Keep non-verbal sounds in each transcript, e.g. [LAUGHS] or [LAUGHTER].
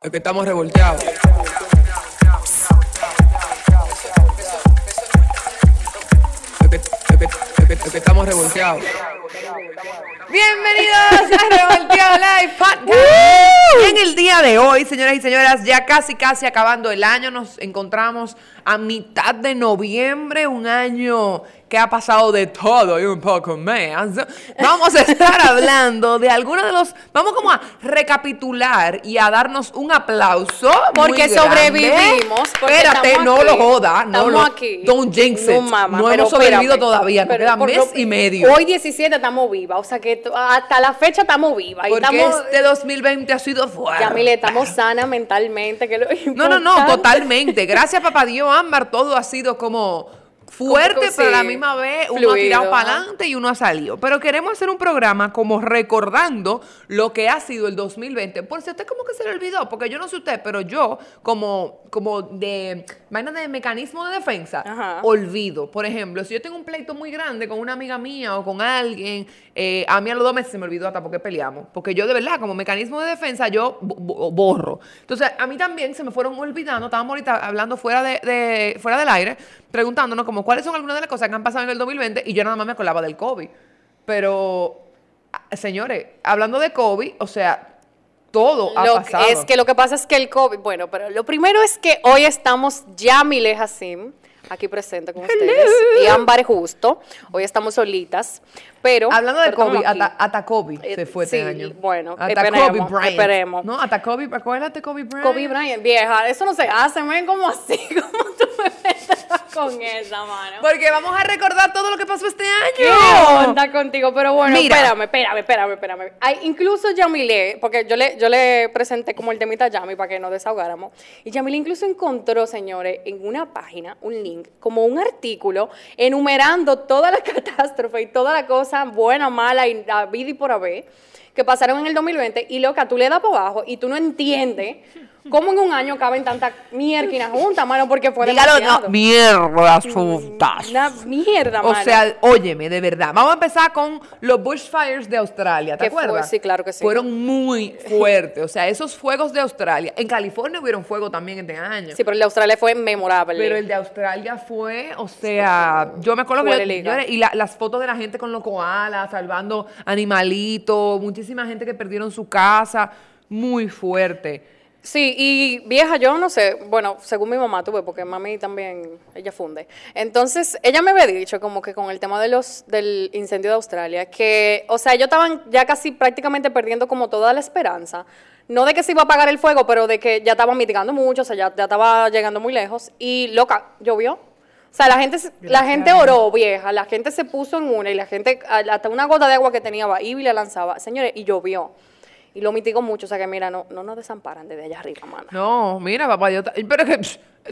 Es estamos revolteados. Es estamos revolteados. Bienvenidos a Revolteado Live Podcast. En el día de hoy, señoras y señoras, ya casi casi acabando el año, nos encontramos a mitad de noviembre, un año que ha pasado de todo y un poco más. Vamos a estar hablando de algunos de los, vamos como a recapitular y a darnos un aplauso Porque sobrevivimos, porque Espérate, no aquí. lo joda, no lo, aquí. don't jinx it. No, hemos sobrevivido espérame. todavía, nos queda mes lo- y medio. Hoy 17 estamos vivas, o sea que hasta la fecha estamos vivas. Porque estamos, este 2020 ha sido fuerte. Yamile, estamos sanas mentalmente, que lo No, no, no, totalmente. Gracias, papá Dios, Ámbar, todo ha sido como fuerte, pero a la misma vez uno fluido, ha tirado para adelante y uno ha salido. Pero queremos hacer un programa como recordando lo que ha sido el 2020. Por si usted como que se le olvidó, porque yo no sé usted, pero yo como, como de vaina de mecanismo de defensa, Ajá. olvido. Por ejemplo, si yo tengo un pleito muy grande con una amiga mía o con alguien, eh, a mí a los dos meses se me olvidó hasta porque peleamos. Porque yo de verdad, como mecanismo de defensa, yo bo- bo- borro. Entonces, a mí también se me fueron olvidando, estábamos ahorita hablando fuera, de, de- fuera del aire, preguntándonos como cuáles son algunas de las cosas que han pasado en el 2020 y yo nada más me acordaba del COVID. Pero, ah, señores, hablando de COVID, o sea, todo ha Lo- pasado. es que lo que pasa es que el COVID, bueno, pero lo primero es que hoy estamos Yamile Hassim, aquí presente con ustedes, y Ámbar Justo, hoy estamos solitas, pero... Hablando de pero COVID, hasta, hasta Kobe Eh, se fue sí, este año. bueno, hasta esperemos, Kobe Bryant. esperemos. No, hasta Kobe, acuérdate Kobe Bryant. Kobe Bryant, vieja, eso no se hace, ven como así, [LAUGHS] como tú me metes [LAUGHS] con esa mano. Porque vamos a recordar todo lo que pasó este ¿Qué año. onda contigo? Pero bueno, Mira. espérame, espérame, espérame, espérame. Hay, incluso Yamile, porque yo le, yo le presenté como el temita a Yami para que nos desahogáramos. Y Yamile incluso encontró, señores, en una página, un link, como un artículo, enumerando toda la [LAUGHS] catástrofe y toda la cosa buena, mala y la vida y por haber que pasaron en el 2020. Y loca, tú le das por abajo y tú no entiendes cómo en un año caben tantas mierquinas juntas, mano, porque fue Dígalo, demasiado. no, mierda, frutas. Una mierda, O mano. sea, óyeme, de verdad. Vamos a empezar con los bushfires de Australia, ¿te fue- acuerdas? sí, claro que sí. Fueron muy [LAUGHS] fuertes. O sea, esos fuegos de Australia. En California hubieron fuego también este año. Sí, pero el de Australia fue memorable. Pero el de Australia fue, o sea, yo me acuerdo que yo- y la- las fotos de la gente con los koalas, salvando animalitos, muchísima gente que perdieron su casa, muy fuerte. Sí, y vieja, yo no sé, bueno, según mi mamá tuve, porque mami también, ella funde. Entonces, ella me había dicho como que con el tema de los, del incendio de Australia, que, o sea, ellos estaban ya casi prácticamente perdiendo como toda la esperanza. No de que se iba a apagar el fuego, pero de que ya estaban mitigando mucho, o sea, ya, ya estaba llegando muy lejos. Y loca, llovió. O sea, la gente, la gente oró, vieja, la gente se puso en una y la gente, hasta una gota de agua que tenía, iba y la lanzaba. Señores, y llovió. Y lo mitigó mucho, o sea que mira, no, no nos desamparan desde allá arriba, mano. No, mira, papá ta- Pero que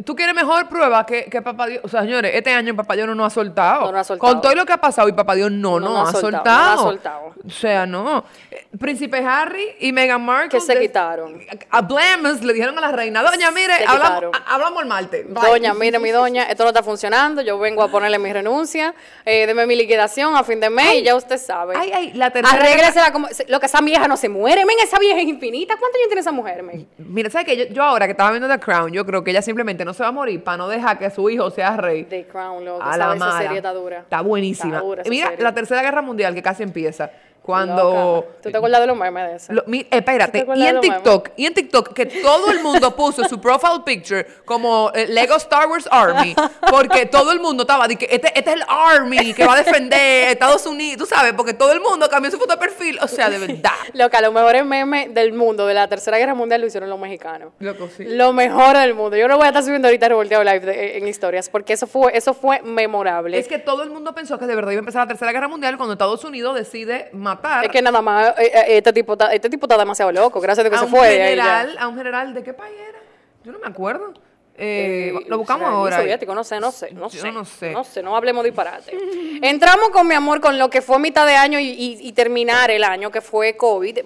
tú quieres mejor prueba que, que papá Dios. O sea, señores, este año papá Dios no nos ha soltado. No nos ha soltado. Con todo lo que ha pasado y papá Dios no, No nos nos ha soltado. soltado, no ha soltado. O sea, no. Eh, Príncipe Harry y Meghan Markle. Que se de- quitaron. Hablemos, le dijeron a la reina, doña, mire, Se hablamos, quitaron. hablamos el martes. Bye. Doña, mire mi doña, esto no está funcionando, yo vengo a ponerle mi renuncia, eh, deme mi liquidación a fin de mes y ya usted sabe. Ay, ay, la tercera. Arréglesela como, lo que esa vieja no se muere, men, esa vieja es infinita. ¿Cuántos años tiene esa mujer, men? Mira, ¿sabes qué? Yo, yo ahora que estaba viendo The Crown, yo creo que ella simplemente no se va a morir para no dejar que su hijo sea rey. The Crown, loco, a la esa mala. serie está dura. Está buenísima. Está dura esa Mira, serie. la tercera guerra mundial que casi empieza. Cuando. Loca. ¿Tú te acuerdas de los memes de eso? Lo- mi- ¿Tú te espérate, y en? TikTok, y en TikTok, que todo el mundo puso su profile picture como eh, Lego Star Wars Army, porque todo el mundo estaba, de que este, este es el Army que va a defender Estados Unidos, tú sabes, porque todo el mundo cambió su foto de perfil, o sea, de verdad. Loca, los mejores memes del mundo de la Tercera Guerra Mundial lo hicieron los mexicanos. Loco, sí. Lo mejor del mundo. Yo no voy a estar subiendo ahorita revolteado live de- en historias porque eso fue, eso fue memorable. Es que todo el mundo pensó que de verdad iba a empezar la Tercera Guerra Mundial cuando Estados Unidos decide matar Es que nada más, eh, eh, este tipo está, este tipo está demasiado loco, gracias a Dios que se fue. general, a un general, ¿de qué país era? Yo no me acuerdo. Eh, Eh, lo buscamos ahora. soviético, no sé, no sé, no Yo sé. no sé. No sé, no hablemos disparate. [LAUGHS] Entramos con mi amor con lo que fue mitad de año y, y- y terminar el año, que fue COVID.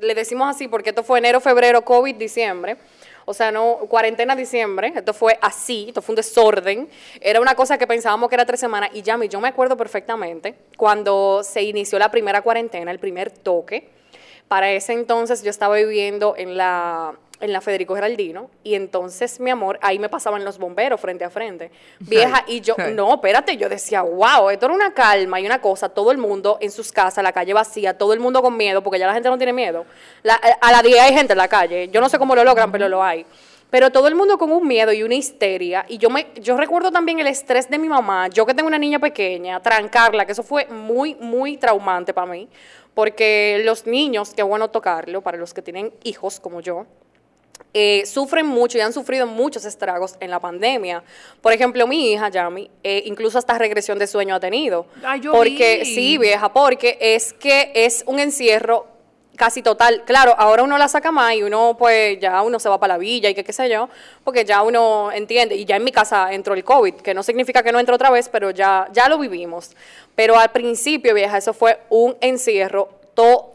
Le decimos así porque esto fue enero, febrero, COVID, diciembre. O sea, no, cuarentena diciembre, esto fue así, esto fue un desorden. Era una cosa que pensábamos que era tres semanas. Y ya, yo me acuerdo perfectamente cuando se inició la primera cuarentena, el primer toque. Para ese entonces yo estaba viviendo en la en la Federico Geraldino y entonces, mi amor, ahí me pasaban los bomberos frente a frente. [LAUGHS] Vieja, y yo, no, espérate, yo decía, wow, esto era una calma y una cosa, todo el mundo en sus casas, la calle vacía, todo el mundo con miedo, porque ya la gente no tiene miedo. La- a la 10 hay gente en la calle, yo no sé cómo lo logran, pero lo hay. Pero todo el mundo con un miedo y una histeria. Y yo me, yo recuerdo también el estrés de mi mamá, yo que tengo una niña pequeña, trancarla, que eso fue muy, muy traumante para mí. Porque los niños, qué bueno tocarlo, para los que tienen hijos como yo, eh, sufren mucho y han sufrido muchos estragos en la pandemia. Por ejemplo, mi hija, Yami, eh, incluso hasta regresión de sueño ha tenido. Ay, yo porque, vi. sí, vieja, porque es que es un encierro casi total. Claro, ahora uno la saca más y uno, pues, ya uno se va para la villa y que qué sé yo, porque ya uno entiende. Y ya en mi casa entró el COVID, que no significa que no entre otra vez, pero ya, ya lo vivimos. Pero al principio, vieja, eso fue un encierro total.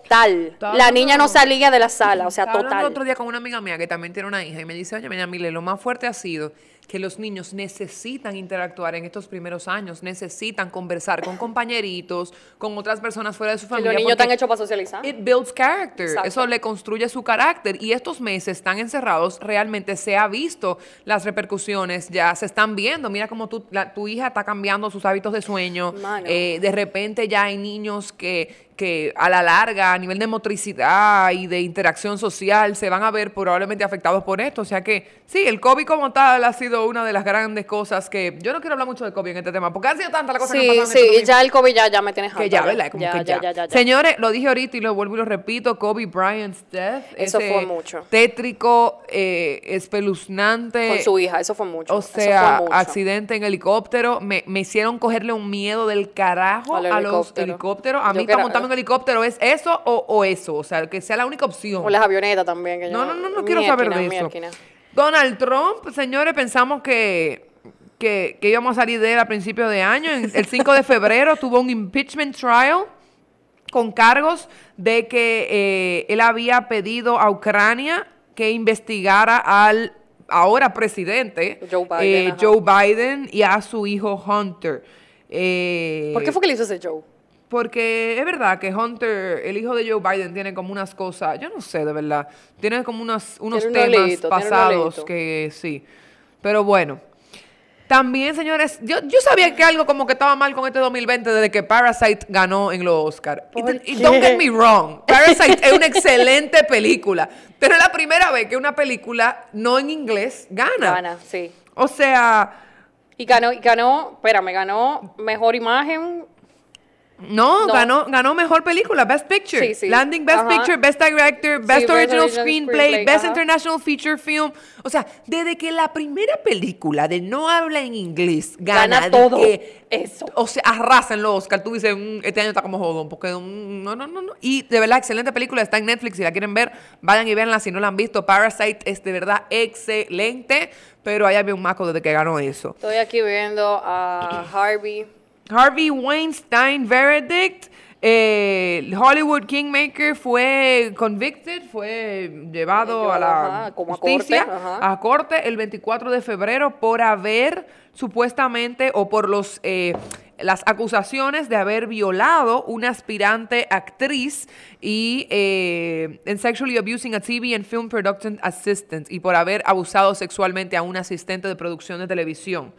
La niña no salía de la sala, o sea, Estaba hablando total. el otro día con una amiga mía que también tiene una hija y me dice, oye, mira, Mile, lo más fuerte ha sido que los niños necesitan interactuar en estos primeros años, necesitan conversar con compañeritos, con otras personas fuera de su familia. los niños están hechos para socializar. It builds character. Exacto. Eso le construye su carácter. Y estos meses están encerrados, realmente se ha visto las repercusiones, ya se están viendo. Mira cómo tu, la- tu hija está cambiando sus hábitos de sueño. Eh, de repente ya hay niños que, que a la larga, a nivel de motricidad y de interacción social, se van a ver probablemente afectados por esto. O sea que sí, el COVID como tal ha sido una de las grandes cosas que yo no quiero hablar mucho de COVID en este tema, porque han sido tantas las cosas que Sí, han pasado en sí, estos ya el COVID ya, ya me tienes que ya, ¿verdad? Como ya, que ya. ya. Señores, lo dije ahorita y lo vuelvo y lo repito, Kobe Bryant's death. Eso ese fue mucho. Tétrico, eh, espeluznante. Con su hija, eso fue mucho. O eso fue sea, mucho. accidente en helicóptero. Me, me hicieron cogerle un miedo del carajo a los helicóptero. helicópteros. A mí que montarme en un helicóptero es eso o, o eso. O sea, que sea la única opción. O las avionetas también. Que No, yo- no, no, no quiero saber de eso. Donald Trump, señores, pensamos que, que, que íbamos a salir de él a principios de año. En- el 5 de febrero [LAUGHS] tuvo un impeachment trial con cargos de que eh, él había pedido a Ucrania que investigara al ahora presidente Joe Biden, eh, ajá. Joe Biden y a su hijo Hunter. Eh, ¿Por qué fue que le hizo ese show? Porque es verdad que Hunter, el hijo de Joe Biden, tiene como unas cosas, yo no sé de verdad, tiene como unos, unos Tiene temas pasados que sí. Pero bueno. También, señores, yo, yo sabía que algo como que estaba mal con este 2020 desde que Parasite ganó en los Oscars. Y, ¿Por y don't get me wrong, Parasite es una excelente película, pero es la primera vez que una película no en inglés gana. Gana, sí. O sea, Y ganó, y ganó, espérame, ganó mejor imagen. No, No. Ganó, ganó mejor película, Best Picture. Sí, sí. Landing Best Ajá. Picture, Best Director, Best Original Original Screenplay, Screenplay, Best ajá. International Feature Film. O sea, desde que la primera película de no habla en inglés Gana gana, todo que- eso. O sea, arrasan los Oscar. Tú dices, "Mm, este año está como jodón, porque no, no, no, no. Y de verdad, excelente película. Está en Netflix. Si la quieren ver, vayan y véanla. Si no la han visto, Parasite es de verdad excelente. Pero ahí había un maco desde que ganó eso. Estoy aquí viendo a Harvey. Harvey Weinstein verdict. eh, Hollywood Kingmaker fue convicted, fue llevado a la ajá, como a justicia, corte, a corte el 24 de febrero por haber supuestamente o por los eh, las acusaciones de haber violado una aspirante actriz y eh, en sexually abusing a TV and film production assistant y por haber abusado sexualmente a un asistente de producción de televisión.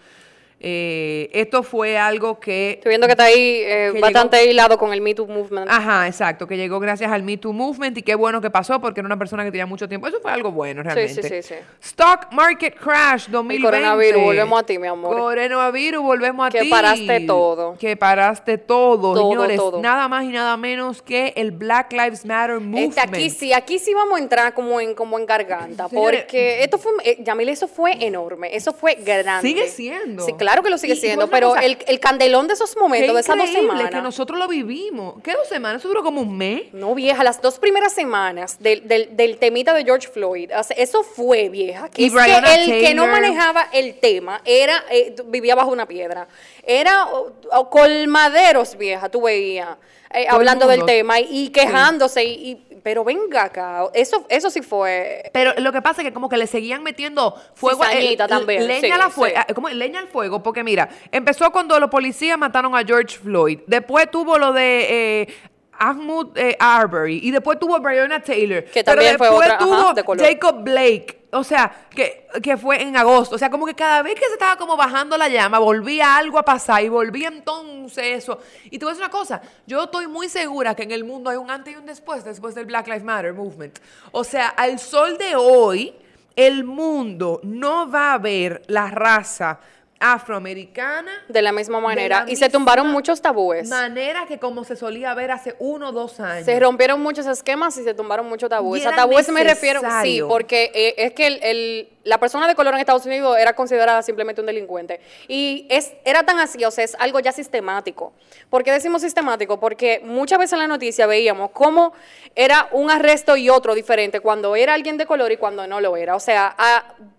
Eh, esto fue algo que Estoy viendo que está ahí eh, Que bastante hilado con el Me Too Movement. Ajá, exacto, que llegó gracias al Me Too Movement y qué bueno que pasó porque era una persona que tenía mucho tiempo. Eso fue algo bueno realmente. sí, sí, sí. Stock Market Crash 2020. coronavirus, volvemos a ti, mi amor. Coronavirus, volvemos a Que ti. paraste todo. Que paraste todo, Todo, señores. todo. Nada más y nada menos que el Black Lives Matter Movement. Este, aquí sí, aquí sí vamos a entrar como en, como en garganta, Señores, porque esto fue, eh, Yamil, eso fue enorme, eso fue grande. Sigue siendo. Sí, claro que lo sigue Y- siendo, pero cosa, el, el candelón de esos momentos, de esas dos semanas. que nosotros lo vivimos. ¿Qué dos semanas? Eso duró como un mes. No, vieja, las dos primeras semanas del, del, del temita de George Floyd, o sea, eso fue, vieja. Que Y es que el que no manejaba el tema era, eh, vivía bajo una piedra. Era oh, oh, colmaderos, vieja, tú veías, eh, hablando del tema y, y quejándose. Y- pero venga acá, eso, eso sí fue. Pero lo que pasa es que como que le seguían metiendo fuego a- Cizañita eh, también, leña sí, a la fue- sí. ¿cómo? leña al fuego, porque mira, empezó cuando los policías mataron a George Floyd, después tuvo lo de eh, Ahmud eh, Arbery y después tuvo Breonna Taylor. Que pero también fue después otra, tuvo ajá, de color. Jacob Blake. O sea, que, que fue en agosto. O sea, como que cada vez que se estaba como bajando la llama, volvía algo a pasar y volvía entonces eso. Y a decir una cosa, yo estoy muy segura que en el mundo hay un antes y un después, después del Black Lives Matter movement. O sea, al sol de hoy, el mundo no va a ver la raza afroamericana De la misma manera. la y se tumbaron muchos tabúes. manera que como se solía ver hace uno o dos años. Se rompieron muchos esquemas y se tumbaron muchos tabúes. A tabúes me refiero, sí, porque eh, es que el, el- la persona de color en Estados Unidos era considerada simplemente un delincuente. Y es, era tan así, o sea, es algo ya sistemático. ¿Por qué decimos sistemático? Porque muchas veces en la noticia veíamos cómo era un arresto y otro diferente cuando era alguien de color y cuando no lo era. O sea,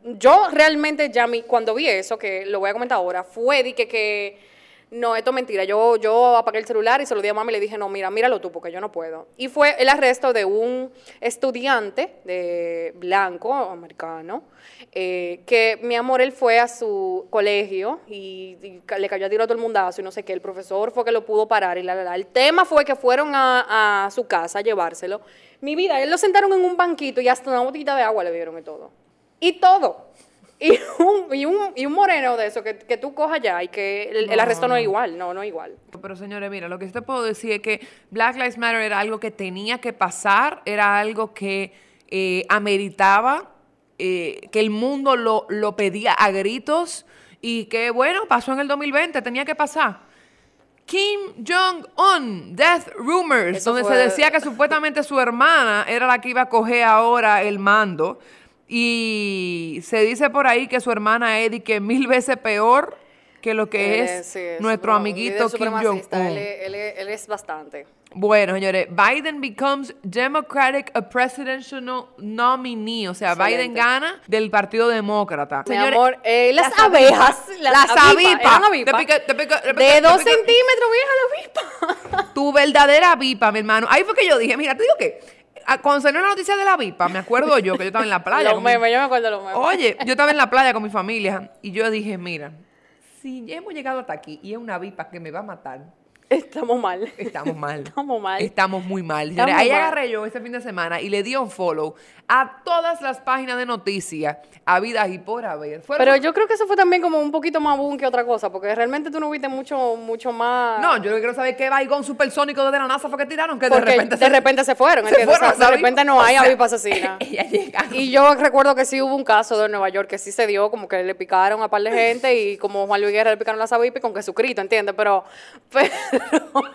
yo realmente ya mi, cuando vi eso, que lo voy a comentar ahora, fue de que no, esto es mentira. Yo, yo apagué el celular y se lo di a mami y le dije, no, mira, míralo tú, porque yo no puedo. Y fue el arresto de un estudiante de blanco, americano, eh, que, mi amor, él fue a su colegio y, le cayó a tiro a todo el mundazo y no sé qué. El profesor fue que lo pudo parar y la, la, la. El tema fue que fueron a, a su casa a llevárselo. Mi vida, él lo sentaron en un banquito y hasta una botellita de agua le dieron y todo. Y todo. [LAUGHS] Y un, y un, y un moreno de eso que, que tú cojas ya y que el, arresto no es igual, no, no es igual. Pero señores, mira, lo que te puedo decir es que Black Lives Matter era algo que tenía que pasar, era algo que eh, ameritaba, eh, que el mundo lo, lo pedía a gritos y que, bueno, pasó en el 2020, tenía que pasar. Kim Jong-un, Death Rumors, Eso donde fue- se decía que supuestamente su hermana era la que iba a coger ahora el mando. Y se dice por ahí que su hermana es de que mil veces peor que lo que Él es sí, nuestro amiguito Kim Jong-un. Él, es- él es- él es bastante. Bueno, señores, Biden becomes Democratic a presidential no- nominee. O sea, Excelente. Biden gana del Partido Demócrata. Mi Señores, amor, eh, las, las abejas, Las avipas, de dos centímetros, vieja la avipa. Tu verdadera vipa, mi hermano. Ahí fue que yo dije, mira, te digo que cuando salió la noticia de la vipa, me acuerdo yo que yo estaba en la [LAUGHS] playa. los mi- memes, yo me acuerdo de los memes. Oye, yo estaba en la playa con mi familia y yo dije, mira, si ya hemos llegado hasta aquí y es una vipa que me va a matar, Estamos mal. Estamos mal. [LAUGHS] Estamos mal. Estamos muy mal. Estamos ahí mal. agarré yo ese fin de semana y le di un follow a todas las páginas de noticias habidas y por haber. Fueron- Pero yo creo que eso fue también como un poquito más boom que otra cosa, porque realmente tú no viste mucho, mucho más. No, yo lo que quiero saber qué vaigón supersónico de la NASA fue que tiraron, que de repente de repente se fueron, se ¿entiendes? fueron O sea, a de repente no hay O sea, avipa asesina. [LAUGHS] Y yo recuerdo que sí hubo un caso de Nueva York que sí se dio, como que le picaron a par de gente y como Juan Luis Guerra le picaron las avipas y con Jesucristo, ¿entiendes? Pero, [LAUGHS] pero,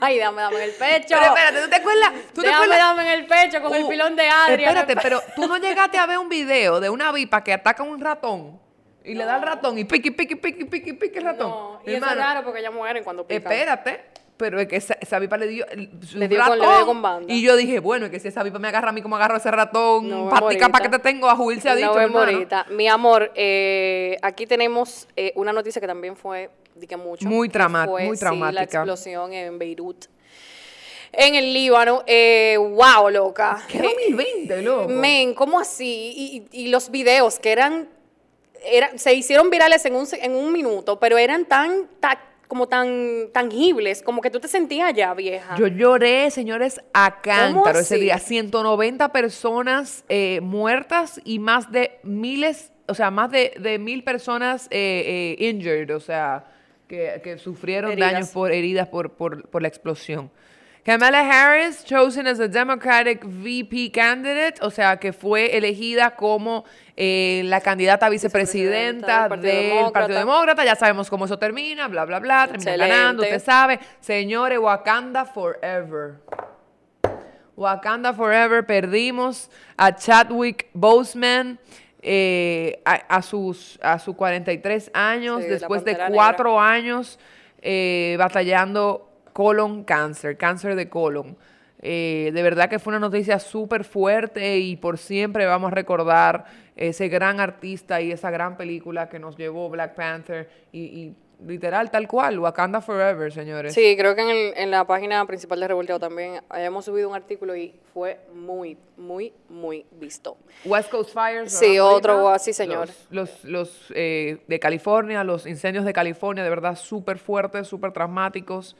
ay, dame, dame en el pecho. Pero espérate, ¿tú te acuerdas? ¿Tú te Déjame, acuerdas? dame en el pecho con el Uh, pilón de Adrián. Espérate, pero tú no llegaste a ver un video de una vipa que ataca a un ratón y le da al ratón y piqui, piqui, piqui, piqui, piqui el ratón. No, y eso es raro porque ellas mueren cuando pican. Espérate, pero es que esa, esa vipa le dio, el- Le dio con- ratón, le dio con banda. Y yo dije, bueno, es que si esa vipa me agarra a mí como agarro a ese ratón, No, patica para que te tengo, a Juil se ha dicho, No mi amor, eh, aquí tenemos eh, una noticia que también fue, di que mucho. Muy trama- fue, muy sí, traumática. la explosión en Beirut. En el Líbano. Eh, wow, loca. ¿Qué Eh, 2020, loco? Men, ¿cómo así? Y, y- los videos que eran, se hicieron virales en un, en un minuto, pero eran tan, ta- como tan tangibles, como que tú te sentías ya vieja. Yo lloré, señores, a cántaro ese día. 190 personas eh, muertas y más de miles, o sea, más de, de mil personas eh, eh, injured, o sea, que, que sufrieron Heridas. daños por heridas por, por, por la explosión. Kamala Harris, chosen as a Democratic VP candidate, o sea, que fue elegida como eh, la candidata a vicepresidenta Vicepresidenta del Partido del Demócrata. Partido Demócrata. Ya sabemos cómo eso termina, bla, bla, bla. Excelente. ganando, usted sabe. Señores, Wakanda Forever. Wakanda Forever, perdimos a Chadwick Boseman eh, a, a sus a sus 43 años, Sí, después de cuatro años eh, batallando colon cáncer, cáncer de colon. Eh, de verdad que fue una noticia súper fuerte y por siempre vamos a recordar ese gran artista y esa gran película que nos llevó Black Panther y, y literal tal cual, Wakanda Forever, señores. Sí, creo que en, el- en la página principal de Revolteo también hayamos subido un artículo y fue muy, muy, muy visto. West Coast Fires. Sí, ¿verdad, otro, sí, señor. Los, los, los, eh, de California, los incendios de California, de verdad súper fuertes, súper traumáticos.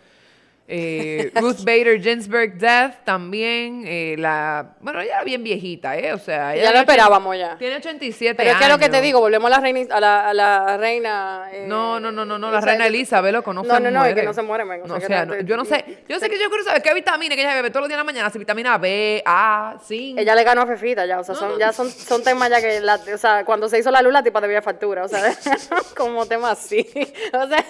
Eh, Ruth Bader Ginsburg Death también. eh, la, bueno, ella era bien viejita, ¿eh? O sea, ella Ya lo esperábamos ya. Tiene 87 Pero es años. que es lo que te digo, volvemos a la reina, a la, a la reina. eh, No, no, no, no, no, la reina Elizabeth, loco, no, no, se no, no, muere. que no se muere, men, o No, sea, o sea, te- yo no sé, yo sé que yo quiero saber qué vitamina que ella bebe todos los días en la mañana, si vitamina B, A, zinc. Ella le ganó a Fefita ya, o sea, son, ya son, son temas ya que, la, o sea, cuando se hizo la luz la tipa debía factura, o sea, [LAUGHS] como temas así. [LAUGHS] O sea,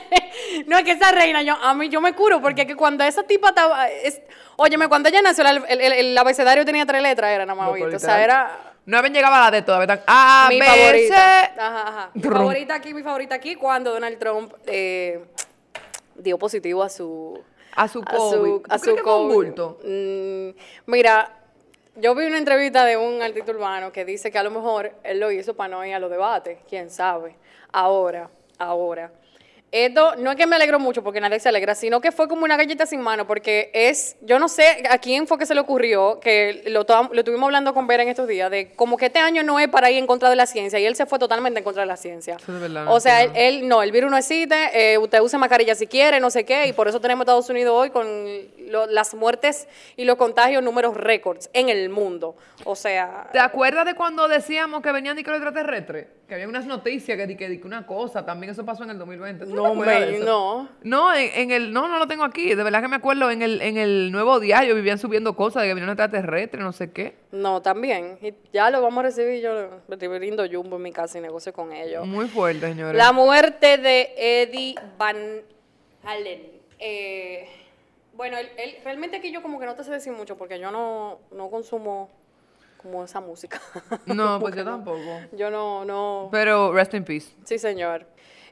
[LAUGHS] no es que esa reina, yo, a mí yo me curo, porque es que cuando esa tipa estaba, es, óyeme, cuando ella nació, el, el, el- el abecedario tenía tres letras, era nada más, o sea, era... No habían llegado a la de todavía. están A, mi favorita. Ajá, ajá. Mi favorita aquí, mi favorita aquí, cuando Donald Trump eh, dio positivo a su... A su COVID. ¿Tú a su COVID. bulto? Mm, mira, yo vi una entrevista de un artista urbano que dice que a lo mejor él lo hizo para no ir a los debates, quién sabe. Ahora, ahora. Esto no es que me alegro mucho porque nadie se alegra, sino que fue como una galleta sin mano, porque es, yo no sé a quién fue que se le ocurrió, que lo, lo tuvimos hablando con Vera en estos días, de como que este año no es para ir en contra de la ciencia, y él se fue totalmente en contra de la ciencia. Eso es verdad, o sea, él, no, el virus no existe, eh, usted use mascarilla si quiere, no sé qué, y por eso tenemos Estados Unidos hoy con lo- las muertes y los contagios números récords en el mundo. O sea, ¿Te acuerdas de cuando decíamos que venían de extraterrestres? Que había unas noticias que di que, di que una cosa, también eso pasó en el 2020. ¿Tú No, de me- no. No, en, en el, no, no lo tengo aquí. De verdad que me acuerdo, en el, en el nuevo diario vivían subiendo cosas de que venían extraterrestres, no sé qué. no, también. Y ya lo vamos a recibir, yo brindo Jumbo en mi casa y negocio con ellos. Muy fuerte, señores. La muerte de Eddie Van Halen. Eh, bueno, él, él- realmente aquí yo como que no te sé decir mucho porque yo no, no consumo como esa música. No, [LAUGHS] pues yo no. tampoco. Yo no, no. Pero rest in peace. Sí, señor.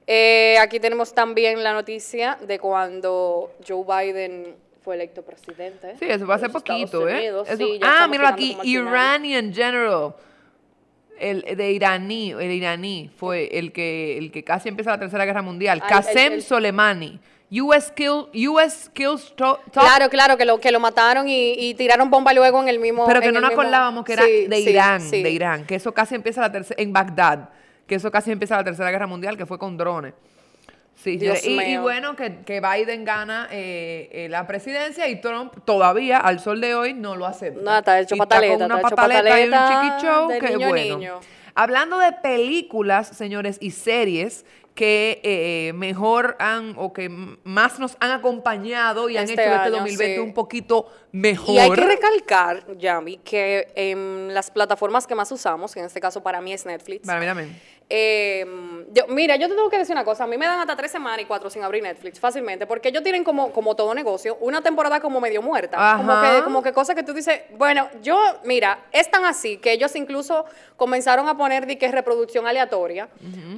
Eh, aquí tenemos también la noticia de cuando Joe Biden fue electo presidente. Sí, eso fue hace poquito, ¿eh? Eso- Sí, ah, llegando aquí. Iranian General. El de iraní, el iraní fue el que, el que casi empieza la Tercera Guerra Mundial. Ay, Qasem el- Soleimani. US, kill, US kills to- top Claro, claro, que lo, que lo mataron y, y tiraron bomba luego en el mismo. Pero que no nos acordábamos que era Sí, de sí, Irán, sí. de Irán, que eso casi empieza la tercera, en Bagdad, que eso casi empieza la tercera guerra mundial, que fue con drones. Sí, y, y bueno, que, que Biden gana eh, eh, la presidencia y Trump todavía, al sol de hoy, no lo acepta. No, está hecho Y pataleta, con una está hecho pataleta y un que niño bueno. niño. Hablando de películas, señores, y series que eh, mejor han o que más nos han acompañado y han Este hecho este año, 2020 sí. un poquito mejor. Y hay que recalcar, Yami, que en las plataformas que más usamos, que en este caso para mí es Netflix, Para mí también. Eh, yo, mira, yo te tengo que decir una cosa. A mí me dan hasta tres semanas y cuatro sin abrir Netflix fácilmente, porque ellos tienen como, como todo negocio una temporada como medio muerta. Como que, como que cosas que tú dices, bueno, yo, mira, es tan así que ellos incluso comenzaron a poner de que reproducción aleatoria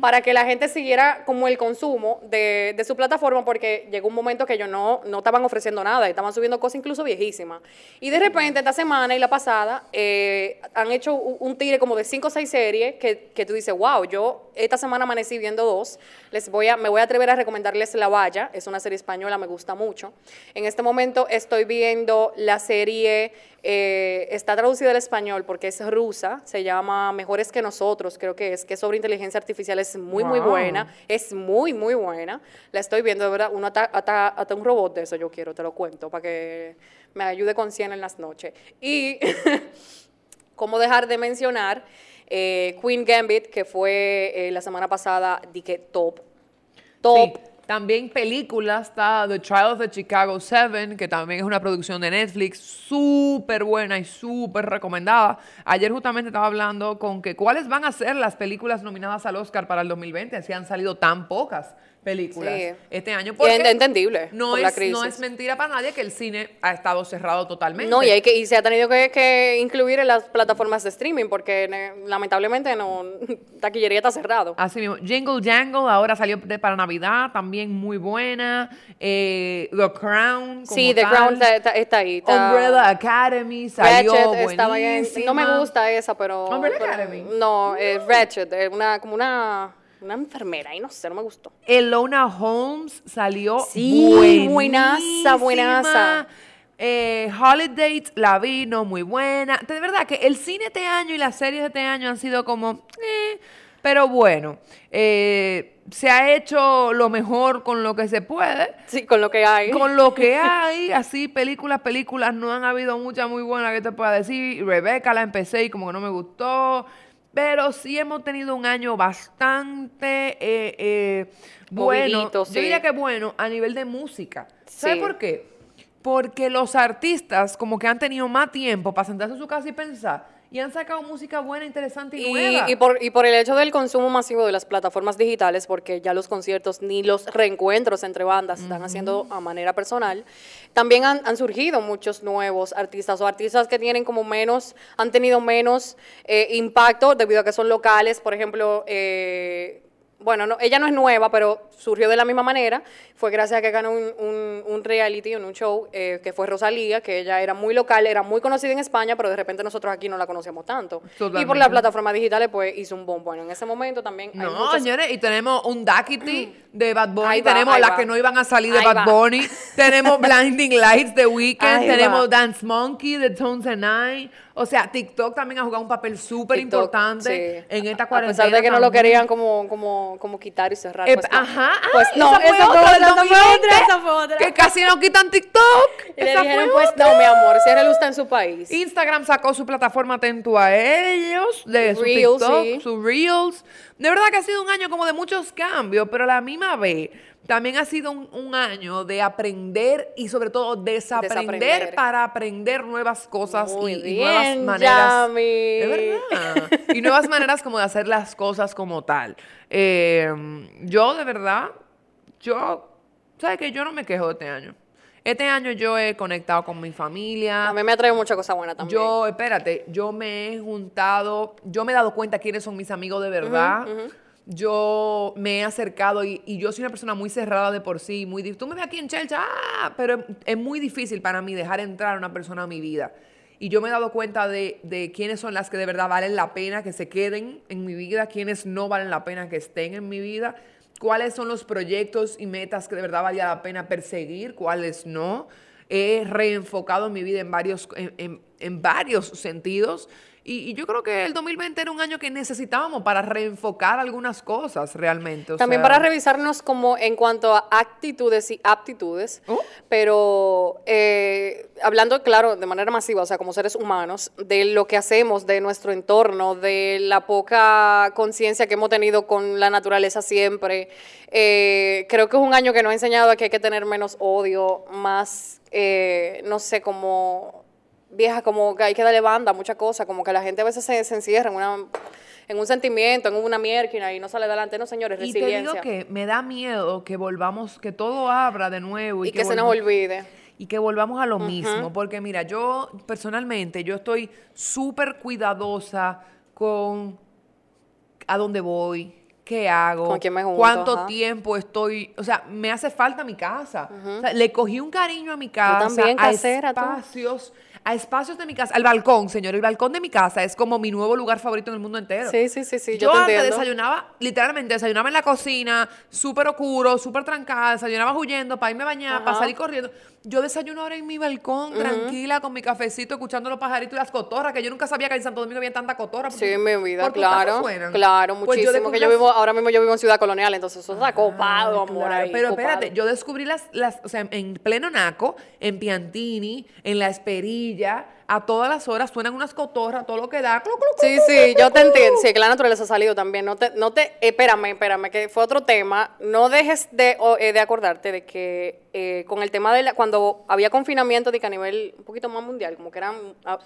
para que la gente siguiera como el consumo de, de su plataforma, porque llegó un momento que ellos no, no estaban ofreciendo nada, y estaban subiendo cosas incluso viejísimas. Y de repente, esta semana y la pasada, eh, han hecho un, un tire como de cinco o seis series que, que tú dices, wow, yo esta semana amanecí viendo dos. Les voy a, me voy a atrever a recomendarles La Valla, es una serie española, me gusta mucho. En este momento estoy viendo la serie, eh, está traducida al español porque es rusa, se llama Mejores que nosotros, creo que es, que sobre inteligencia artificial, es muy, muy buena, es muy, muy buena. La estoy viendo, de verdad, uno hasta, hasta, hasta un robot de eso yo quiero, te lo cuento, para que me ayude con 100 en las noches. Y [LAUGHS] cómo dejar de mencionar eh, Queen Gambit, que fue eh, la semana pasada, di que top. Top. También películas, está The Trial of the Chicago Seven, que también es una producción de Netflix, súper buena y súper recomendada. Ayer justamente estaba hablando con que cuáles van a ser las películas nominadas al Oscar para el 2020, si han salido tan pocas películas Sí. este año. Y Porque es entendible no por la es, no crisis. es mentira para nadie que el cine ha estado cerrado totalmente. No, y, hay que, y se ha tenido que, que incluir en las plataformas de streaming porque lamentablemente no, [LAUGHS] taquillería está cerrado. Así mismo, Jingle Jangle ahora salió de- para Navidad, también muy buena. Eh, The Crown. como sí, The tal. Crown está, está- está ahí. está- Umbrella Academy salió Ratchet estaba. No me gusta esa, pero. Umbrella pero- Academy. No, eh, Ratchet, eh, una, como una, una enfermera, y no sé, no me gustó. Elona Holmes salió Sí, buenísima. buenaza, buenaza. Eh, Holiday la vino muy buena. De verdad que el cine este año y las series de este año han sido como... eh, Pero bueno, eh, se ha hecho lo mejor con lo que se puede. Sí, con lo que hay. Con lo que [LAUGHS] hay, así, películas, películas, no han habido muchas muy buenas que te pueda decir. Rebeca la empecé y como que no me gustó. Pero sí hemos tenido un año bastante eh, eh, bueno. Movidito, Yo sí. diría que bueno a nivel de música. ¿Sabes Sí. por qué? Porque los artistas como que han tenido más tiempo para sentarse en su casa y pensar. Y han sacado música buena, interesante y, Y, nueva. y por, y por el hecho del consumo masivo de las plataformas digitales, porque ya los conciertos ni los reencuentros entre bandas se están haciendo a manera personal, también han, han surgido muchos nuevos artistas o artistas que tienen como menos, han tenido menos eh, impacto debido a que son locales. Por ejemplo, eh, bueno, no, ella no es nueva, pero surgió de la misma manera. Fue gracias a que ganó un, un- un reality, un show, eh, que fue Rosalía, que ella era muy local, era muy conocida en España, pero de repente nosotros aquí no la conocíamos tanto. Y por las plataformas digitales, pues hizo un boom. Bueno, en ese momento también hay No, señores, y tenemos un Duckity de Bad Bunny, Ahí va, tenemos ahí las va. que no iban a salir de Ahí Bad va. Bunny, tenemos [LAUGHS] Blinding Lights de Weekend, Ahí tenemos va. Dance Monkey de Tones and I. O sea, TikTok también ha jugado un papel súper importante sí. en esta A cuarentena. pesar de que no lo querían como, como, como quitar y cerrar. Eh, pues. Ajá, Pues ay, no, esa fue esa otra esa fue 2020, otra, esa fue otra. Que casi no quitan TikTok. Y le Esa dijeron, fue pues otra. no, mi amor, cierre el está en su país. Instagram sacó su plataforma atento a ellos, de su Reels, TikTok, sí. sus Reels. De verdad que ha sido un año como de muchos cambios, pero a la misma vez también ha sido un, un año de aprender y sobre todo desaprender, Desaprender. para aprender nuevas cosas Muy y, y nuevas maneras. Yami. Verdad. Y nuevas maneras como de hacer las cosas como tal. Eh, yo de verdad, yo, ¿sabes que Yo no me quejo de este año. Este año yo he conectado con mi familia. A mí me ha traído mucha cosa buena también. Yo, espérate, yo me he juntado, yo me he dado cuenta quiénes son mis amigos de verdad. Yo me he acercado y, y yo soy una persona muy cerrada de por sí, muy Tú me ves aquí en Chelsea, ah, pero es muy difícil para mí dejar entrar a una persona a mi vida. Y yo me he dado cuenta de, de quiénes son las que de verdad valen la pena que se queden en mi vida, quiénes no valen la pena que estén en mi vida, cuáles son los proyectos y metas que de verdad valía la pena perseguir, cuáles no he reenfocado mi vida en varios, en, en- en varios sentidos. Y, y yo creo que el 2020 era un año que necesitábamos para reenfocar algunas cosas realmente. o También sea, para revisarnos como en cuanto a actitudes y aptitudes, Oh. pero eh, hablando, claro, de manera masiva, o sea, como seres humanos, de lo que hacemos, de nuestro entorno, de la poca conciencia que hemos tenido con la naturaleza siempre. Eh, creo que es un año que nos ha enseñado a que hay que tener menos odio, más, eh, no sé, como vieja, como que hay que darle banda a muchas cosas, como que la gente a veces se, se encierra en una en un sentimiento, en una mierda y no sale adelante, no señores, Y te digo resiliencia. que me da miedo que volvamos, que todo abra de nuevo. Y, y que se nos olvide. y que volvamos a lo mismo, porque mira, yo personalmente, yo estoy súper cuidadosa con a dónde voy, qué hago, Con quién me junto, cuánto ajá. tiempo estoy, o sea, me hace falta mi casa. O sea, le cogí un cariño a mi casa, también, a casera, tú. A espacios de mi casa, al balcón, señor, el balcón de mi casa es como mi nuevo lugar favorito en el mundo entero. Sí, sí, sí, sí, yo yo, te antes entiendo. desayunaba, literalmente desayunaba en la cocina, súper oscuro, súper trancada, desayunaba huyendo para irme a bañar, para salir corriendo. Yo desayuno ahora en mi balcón, tranquila, con mi cafecito, escuchando los pajaritos y las cotorras, que yo nunca sabía que en Santo Domingo había tanta cotorra. Sí, en mi vida, ¿Por tu casa claro. Claro, Pues yo muchísimo. que yo vivo, ahora mismo yo vivo en Ciudad Colonial, entonces eso está copado, Ah, amor. claro, ahí, Pero copado. espérate, yo descubrí las, las, o sea, en pleno Naco, en Piantini, en La Esperilla, ya a todas las horas suenan unas cotorras, todo lo que da. clu, clu, clu, Sí, sí, yo te entiendo. Sí, que la naturaleza ha salido también. No te, no te, espérame, espérame, que fue otro tema. No dejes de, eh, de acordarte de que eh, con el tema de la, cuando había confinamiento de que a nivel un poquito más mundial, como que eran,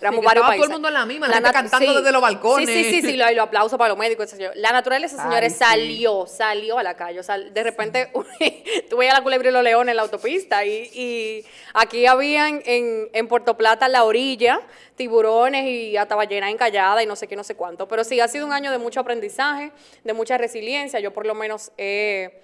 éramos que varios estaba todo países. el mundo en la misma, la gente cantando desde los balcones. Sí, sí, sí, sí, lo, y los aplausos para los médicos, yo. La naturaleza, Ay, señores, sí. salió, salió a la calle. O sea, de repente [LAUGHS] tú veías la culebra y los leones en la autopista y, y aquí habían en, en Puerto Plata, la orilla, tiburones y hasta ballena encallada y no sé qué, no sé cuánto. Pero sí, ha sido un año de mucho aprendizaje, de mucha resiliencia. Yo por lo menos, eh,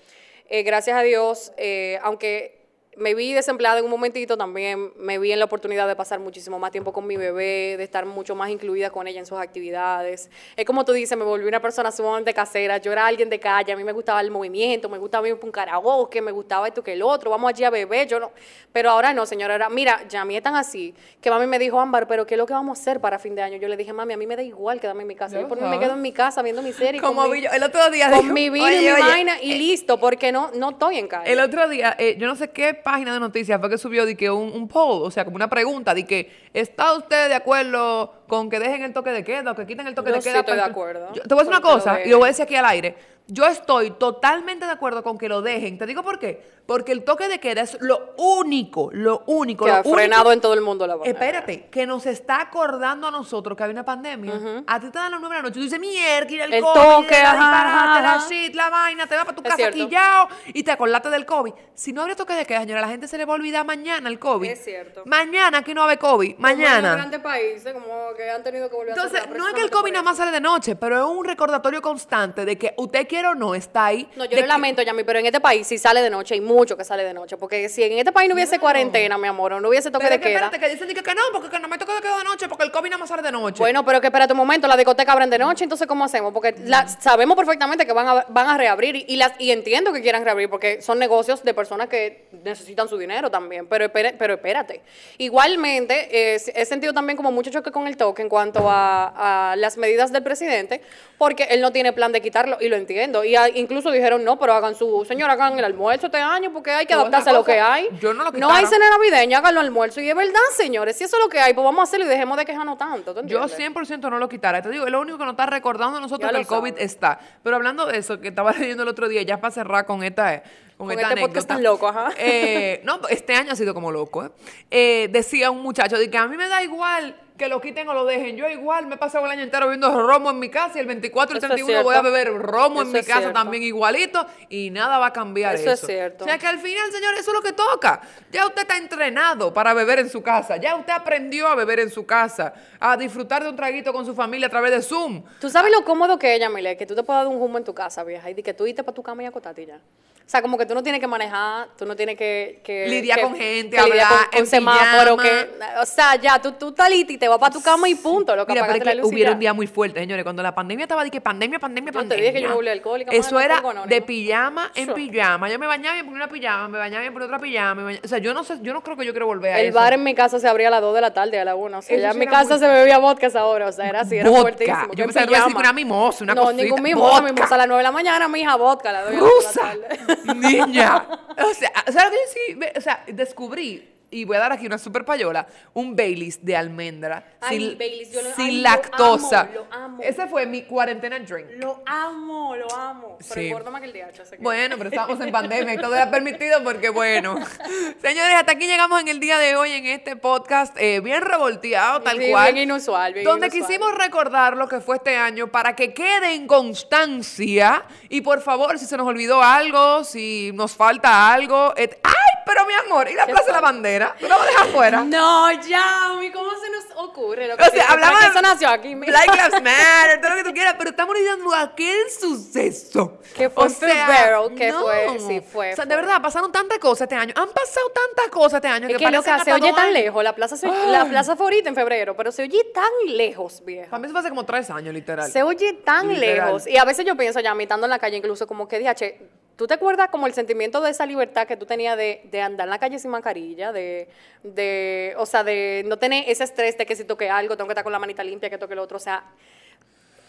gracias a Dios, eh, aunque me vi desempleada en un momentito, también me vi en la oportunidad de pasar muchísimo más tiempo con mi bebé, de estar mucho más incluida con ella en sus actividades. Es como tú dices, me volví una persona sumamente casera, yo era alguien de calle, a mí me gustaba el movimiento, me gustaba ir un karaoke, me gustaba esto que el otro, vamos allí a beber, yo no. Pero ahora no, señora, era, mira, ya a mí es tan así, que mami me dijo, Ámbar, pero ¿qué es lo que vamos a hacer para fin de año? Yo le dije, mami, a mí me da igual quedarme en mi casa, yo, por mí me quedo en mi casa viendo mi serie. Como con vi mi- yo- el otro día con dijo, mi vino y "Oye, mi vaina y listo, porque no, no estoy en calle. El otro día, eh, yo no sé qué página de noticias fue que subió de que un, un poll, o sea, como una pregunta, de que ¿está usted de acuerdo con que dejen el toque de queda o que quiten el toque Yo de sí queda? estoy de acuerdo Yo- te voy a decir una cosa, y lo voy a decir aquí al aire. Yo estoy totalmente de acuerdo con que lo dejen. Te digo por qué. Porque el toque de queda es lo único, lo único, que lo ha único- frenado en todo el mundo la pandemia. Espérate, que nos está acordando a nosotros que hay una pandemia. A ti te dan las nueve de la noche y tú dices, mierda, el, El COVID, toque, la ajá, la ajá. shit, la vaina, te vas para tu Es casa cierto. quillao y te acordaste del COVID. Si no habría toque de queda, señora, la gente se le va a olvidar mañana el COVID. Es cierto. Mañana aquí no va a haber COVID, Como en mañana. países, como que han tenido que volver a Entonces, no es que el COVID nada más sale de noche, pero es un recordatorio constante de que usted quiere o no está ahí. No, yo lo que- lamento, Yami, pero en este país sí sale de noche, hay mucho que sale de noche. Porque si en este país no hubiese cuarentena, mi amor, no hubiese toque Pero de que queda. espérate, que dicen que, no, porque que no me toque de queda de noche, porque el COVID nada más sale de noche. Bueno, pero que espérate un momento, las discotecas abren de noche, entonces ¿cómo hacemos? Porque la- sabemos perfectamente que van a, van a reabrir y, y las, y entiendo que quieran reabrir porque son negocios de personas que necesitan su dinero también, pero, pero espérate. Igualmente, eh, he sentido también como mucho choque con el toque en cuanto a, a las medidas del presidente, porque él no tiene plan de quitarlo y lo entiendo. Y a- incluso dijeron, no, pero hagan su, señor, hagan el almuerzo este año porque hay que adaptarse a lo que hay. yo no lo hay quitaron. cena navideña, háganlo almuerzo. Y es verdad, señores, si eso es lo que hay, pues vamos a hacerlo y dejemos de quejarnos tanto. ¿tú Yo entiendes? 100% no lo quitara. Te digo, es lo único que nos está recordando a nosotros Ya que el COVID está. Pero hablando de eso, que estaba [LAUGHS] leyendo el otro día, ya para cerrar con esta, eh, con Con esta este podcast anécdota. tan loco, ajá. Eh, no, este año ha sido como loco. ¿eh? Eh, decía un muchacho, de que a mí me da igual que lo quiten o lo dejen. Yo igual me he pasado el año entero bebiendo romo en mi casa y el 24 y el Eso es 31 voy a beber romo en mi casa cierto. también igualito y nada va a cambiar eso. Eso es cierto. O sea que al final, señor, eso es lo que toca. Ya usted está entrenado para beber en su casa. Ya usted aprendió a beber en su casa, a disfrutar de un traguito con su familia a través de Zoom. Tú sabes lo cómodo que es, Yamile, que tú te puedas dar un humo en tu casa, vieja, y que tú irte para tu cama y acostarte y ya. O sea, como que tú no tienes que manejar, tú no tienes que... que Lidiar que- con gente, que hablar con, con en semáforo, que... O sea, ya, tú, tú estás lista y te vas para tu cama y punto, lo que Mira, pero es que hubieron ya. días muy fuertes, señores. Cuando la pandemia estaba que pandemia, pandemia, Yo te pandemia. dije que yo me volví alcohólica, Eso era de pijama en pijama. Yo me bañaba y me ponía una pijama, me bañaba y me ponía otra pijama. me bañaba- O sea, yo no sé, yo no creo que yo quiero volver a El eso. bar en mi casa se abría a las 2 de la tarde, a la 1. O sea, Eso ya en mi casa se bebía vodka esa hora. O sea, era así, era Vodka. fuertísimo. Yo en pensaba que iba a decir una mimosa, una No, cosita. ningún mimosa, mimosa a las 9 de la mañana, mi hija, vodka a las 2 de la rusa, tarde. Niña. O sea, ¿sabes lo que yo sí? O sea, descubrí, y voy a dar aquí una super payola, un Baileys de almendra. Ay, sin, Baileys, yo lo- sin ay, lo lactosa. amo, lo amo. Ese fue mi cuarentena drink. Lo amo, lo amo. Pero Sí. más que el DH. así que- Bueno, pero estamos en pandemia y todo era permitido porque, bueno. [LAUGHS] Señores, hasta aquí llegamos en el día de hoy en este podcast, eh, bien revolteado, tal Sí, cual. bien inusual, bien Donde inusual. quisimos recordar lo que fue este año para que quede en constancia. Y por favor, si se nos olvidó algo, si nos falta algo. et- ¡Ay! Pero mi amor, ¿y la ¿Qué Plaza de la? Bandera? ¿Tú la vas a dejar afuera? No, ya, mi, ¿cómo se nos ocurre? Lo que O sea, hablamos que de eso nació aquí. Black [LAUGHS] Lives Matter, todo lo que tú quieras, pero estamos lidiando aquel suceso. Que fue en febrero, que fue- sí, fue, O sea, fue. de verdad, pasaron tantas cosas este año. Han pasado tantas cosas este año Es que, que parecen loca, se oye tan lejos. La plaza, se- la plaza fue ahorita en febrero, pero se oye tan lejos, vieja. Para mí eso fue hace como tres años, literal. Se oye tan Literal. lejos. Y a veces yo pienso ya, mitando en la calle, incluso como que, DH, ¿tú te acuerdas como el sentimiento de esa libertad que tú tenías de, de andar en la calle sin mascarilla? De, de, o sea, de no tener ese estrés de que si toque algo, tengo que estar con la manita limpia, que toque el otro. O sea,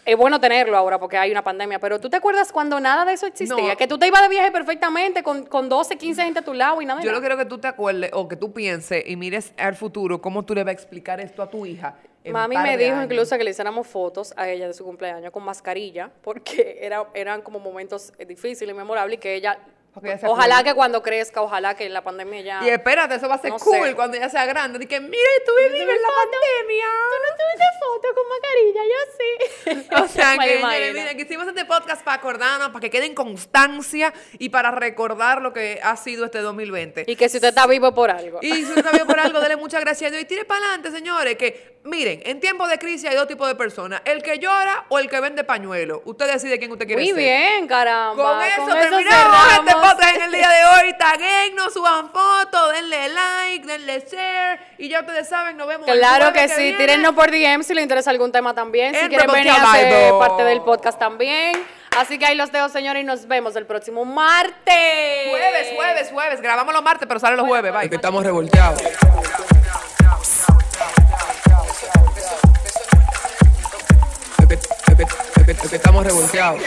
es bueno tenerlo ahora porque hay una pandemia, pero ¿tú te acuerdas cuando nada de eso existía? No. Que tú te ibas de viaje perfectamente con, con 12, 15 gente a tu lado y nada. de Yo lo nada. quiero que tú te acuerdes o que tú pienses y mires al futuro cómo tú le vas a explicar esto a tu hija. Mami me dijo años. incluso que le hiciéramos fotos a ella de su cumpleaños con mascarilla, porque era, [LAUGHS] eran como momentos eh, difíciles y memorables y que ella, ojalá que cuando crezca, ojalá que la pandemia ya... Y espérate, eso va a ser No cool sé. cuando ella sea grande. Dije, mira, tú vives en la pandemia. no tuviste foto con mascarilla, yo sí. [LAUGHS] O sea [LAUGHS] que, miren, que hicimos este podcast para acordarnos, para que quede en constancia y para recordar lo que ha sido este 2020. Y que si usted está vivo por algo. Y si usted está bien por algo, [LAUGHS] dele muchas gracias a Dios y tire para adelante, señores. Que miren, en tiempos de crisis hay dos tipos de personas: el que llora o el que vende pañuelo. Usted decide quién usted quiere Muy ser. bien, caramba. Con eso cerramos. terminamos este podcast en el día de hoy. Taguennos, suban fotos, denle like, denle share. Y ya ustedes saben, nos vemos el Claro jueves que sí, viene. tírennos por DM si les interesa algún tema también, si En quieren venir a ser parte del podcast también. Así que ahí los dejo, señores, y nos vemos el próximo martes. Jueves, jueves, jueves. Grabamos los martes, pero sale los jueves. Bye. Es que estamos revolteados. Es que- es que- es que- es que estamos revolteados.